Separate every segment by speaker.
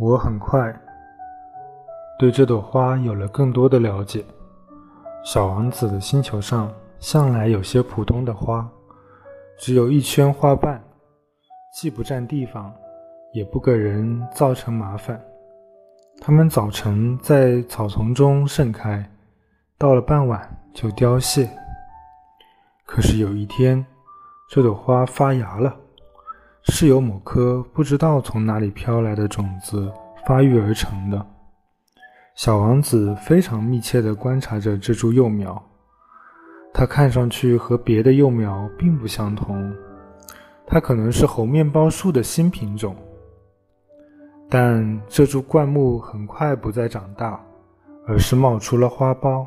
Speaker 1: 我很快对这朵花有了更多的了解。小王子的星球上向来有些普通的花，只有一圈花瓣，既不占地方，也不给人造成麻烦。它们早晨在草丛中盛开，到了傍晚就凋谢。可是有一天，这朵花发芽了，是由某颗不知道从哪里飘来的种子发育而成的。小王子非常密切地观察着这株幼苗，它看上去和别的幼苗并不相同，它可能是猴面包树的新品种。但这株灌木很快不再长大，而是冒出了花苞。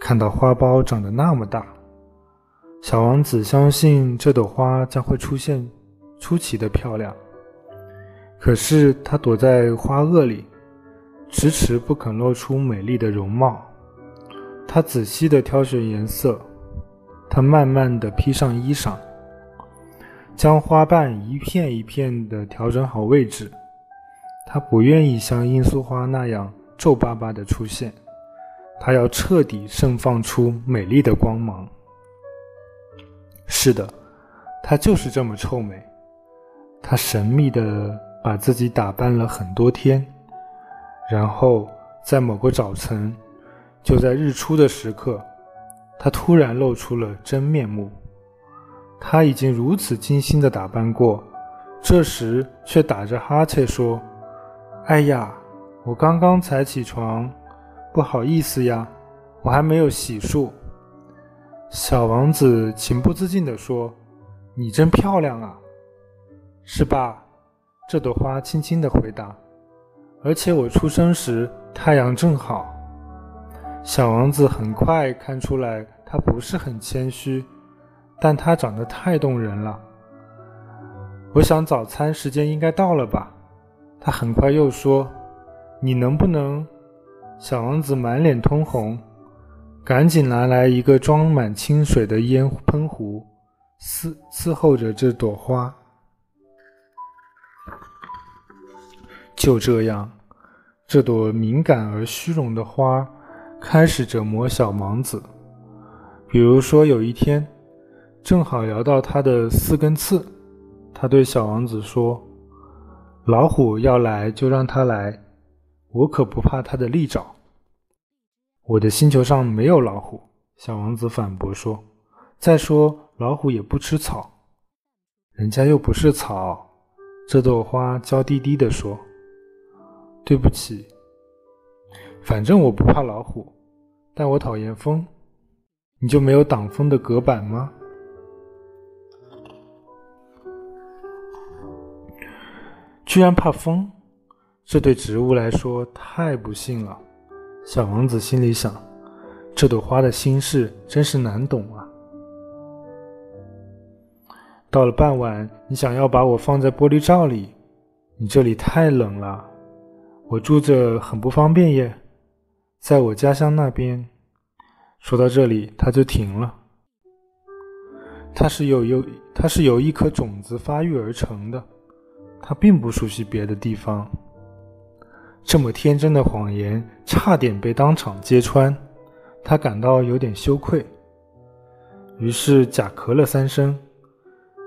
Speaker 1: 看到花苞长得那么大，小王子相信这朵花将会出现出奇的漂亮。可是它躲在花萼里。迟迟不肯露出美丽的容貌，她仔细地挑选颜色，她慢慢地披上衣裳，将花瓣一片一片地调整好位置。他不愿意像罂粟花那样皱巴巴地出现，他要彻底盛放出美丽的光芒。是的，他就是这么臭美。他神秘地把自己打扮了很多天。然后，在某个早晨，就在日出的时刻，他突然露出了真面目。他已经如此精心的打扮过，这时却打着哈欠说：“哎呀，我刚刚才起床，不好意思呀，我还没有洗漱。”小王子情不自禁地说：“你真漂亮啊，是吧？”这朵花轻轻地回答。而且我出生时太阳正好。小王子很快看出来，他不是很谦虚，但他长得太动人了。我想早餐时间应该到了吧？他很快又说：“你能不能？”小王子满脸通红，赶紧拿来一个装满清水的烟喷壶，伺伺候着这朵花。就这样，这朵敏感而虚荣的花开始折磨小王子。比如说，有一天，正好聊到他的四根刺，他对小王子说：“老虎要来就让它来，我可不怕它的利爪。”我的星球上没有老虎，小王子反驳说：“再说，老虎也不吃草，人家又不是草。”这朵花娇滴滴地说。对不起，反正我不怕老虎，但我讨厌风。你就没有挡风的隔板吗？居然怕风，这对植物来说太不幸了。小王子心里想：这朵花的心事真是难懂啊。到了傍晚，你想要把我放在玻璃罩里，你这里太冷了。我住着很不方便耶，在我家乡那边。说到这里，他就停了。它是由由它是由一颗种子发育而成的，它并不熟悉别的地方。这么天真的谎言，差点被当场揭穿，他感到有点羞愧。于是假咳了三声，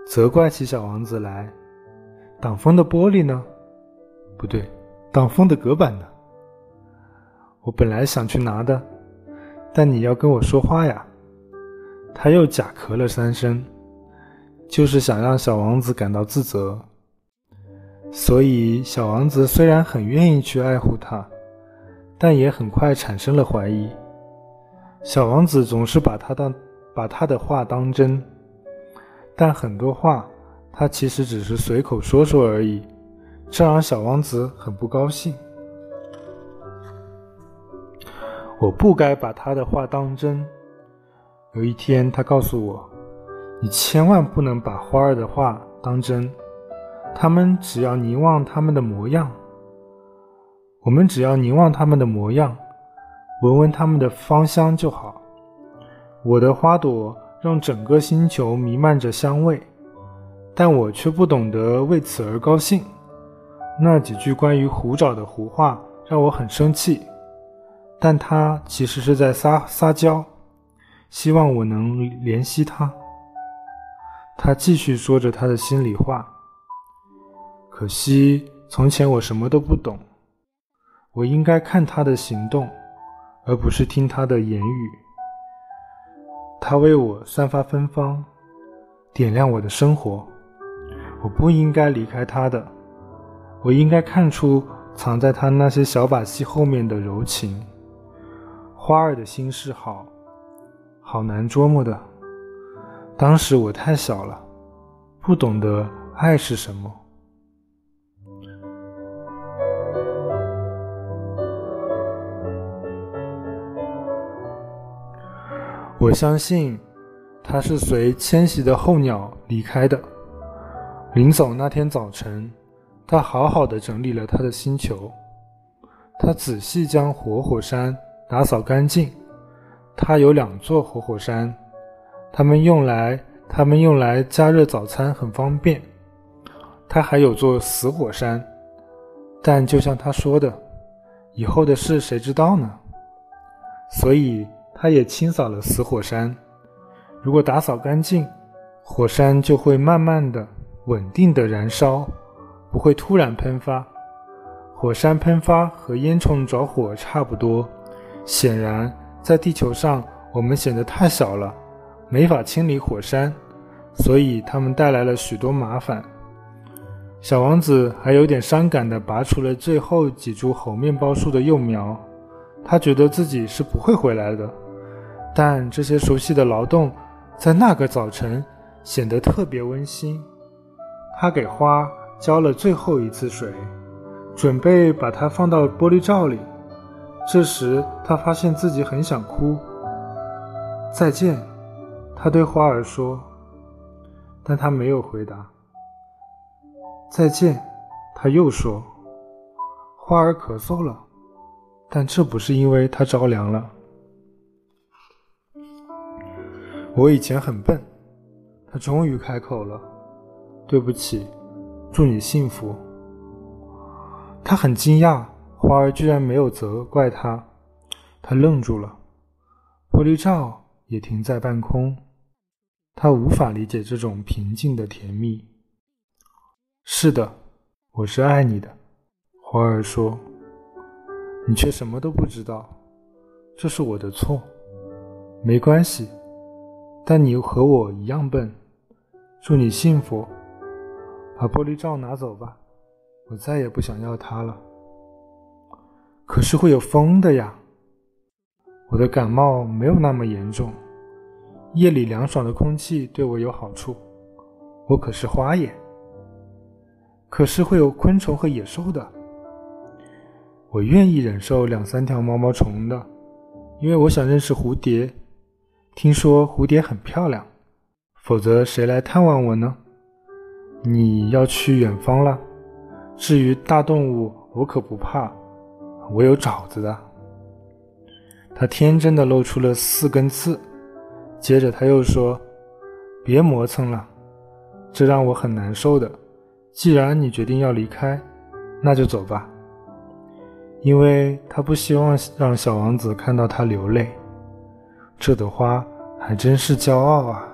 Speaker 1: 责怪起小王子来：“挡风的玻璃呢？不对。”挡风的隔板呢？我本来想去拿的，但你要跟我说话呀。他又假咳了三声，就是想让小王子感到自责。所以小王子虽然很愿意去爱护他，但也很快产生了怀疑。小王子总是把他当把他的话当真，但很多话他其实只是随口说说而已。这让小王子很不高兴。我不该把他的话当真。有一天，他告诉我：“你千万不能把花儿的话当真。他们只要凝望他们的模样，我们只要凝望他们的模样，闻闻他们的芳香就好。我的花朵让整个星球弥漫着香味，但我却不懂得为此而高兴。”那几句关于胡找的胡话让我很生气，但他其实是在撒撒娇，希望我能怜惜他。他继续说着他的心里话。可惜从前我什么都不懂，我应该看他的行动，而不是听他的言语。他为我散发芬芳，点亮我的生活。我不应该离开他的，我应该看出藏在他那些小把戏后面的柔情。花儿的心事好，好难捉摸的。当时我太小了，不懂得爱是什么。我相信，他是随迁徙的候鸟离开的。临走那天早晨，他好好的整理了他的星球。他仔细将活火山打扫干净。他有两座活火山，他们用来他们用来加热早餐很方便。他还有座死火山，但就像他说的，以后的事谁知道呢？所以他也清扫了死火山。如果打扫干净，火山就会慢慢的。稳定的燃烧，不会突然喷发。火山喷发和烟囱着火差不多。显然，在地球上，我们显得太小了，没法清理火山，所以他们带来了许多麻烦。小王子还有点伤感地拔除了最后几株猴面包树的幼苗，他觉得自己是不会回来的。但这些熟悉的劳动，在那个早晨显得特别温馨。他给花浇了最后一次水，准备把它放到玻璃罩里。这时，他发现自己很想哭。再见，他对花儿说，但他没有回答。再见，他又说。花儿咳嗽了，但这不是因为它着凉了。我以前很笨，他终于开口了。对不起，祝你幸福。他很惊讶，花儿居然没有责怪他。他愣住了，玻璃罩也停在半空。他无法理解这种平静的甜蜜。是的，我是爱你的，花儿说。你却什么都不知道，这是我的错。没关系，但你又和我一样笨。祝你幸福。把玻璃罩拿走吧，我再也不想要它了。可是会有风的呀。我的感冒没有那么严重，夜里凉爽的空气对我有好处。我可是花眼。可是会有昆虫和野兽的。我愿意忍受两三条毛毛虫的，因为我想认识蝴蝶。听说蝴蝶很漂亮，否则谁来探望我呢？你要去远方了。至于大动物，我可不怕，我有爪子的。他天真的露出了四根刺，接着他又说：“别磨蹭了，这让我很难受的。既然你决定要离开，那就走吧。”因为他不希望让小王子看到他流泪。这朵花还真是骄傲啊。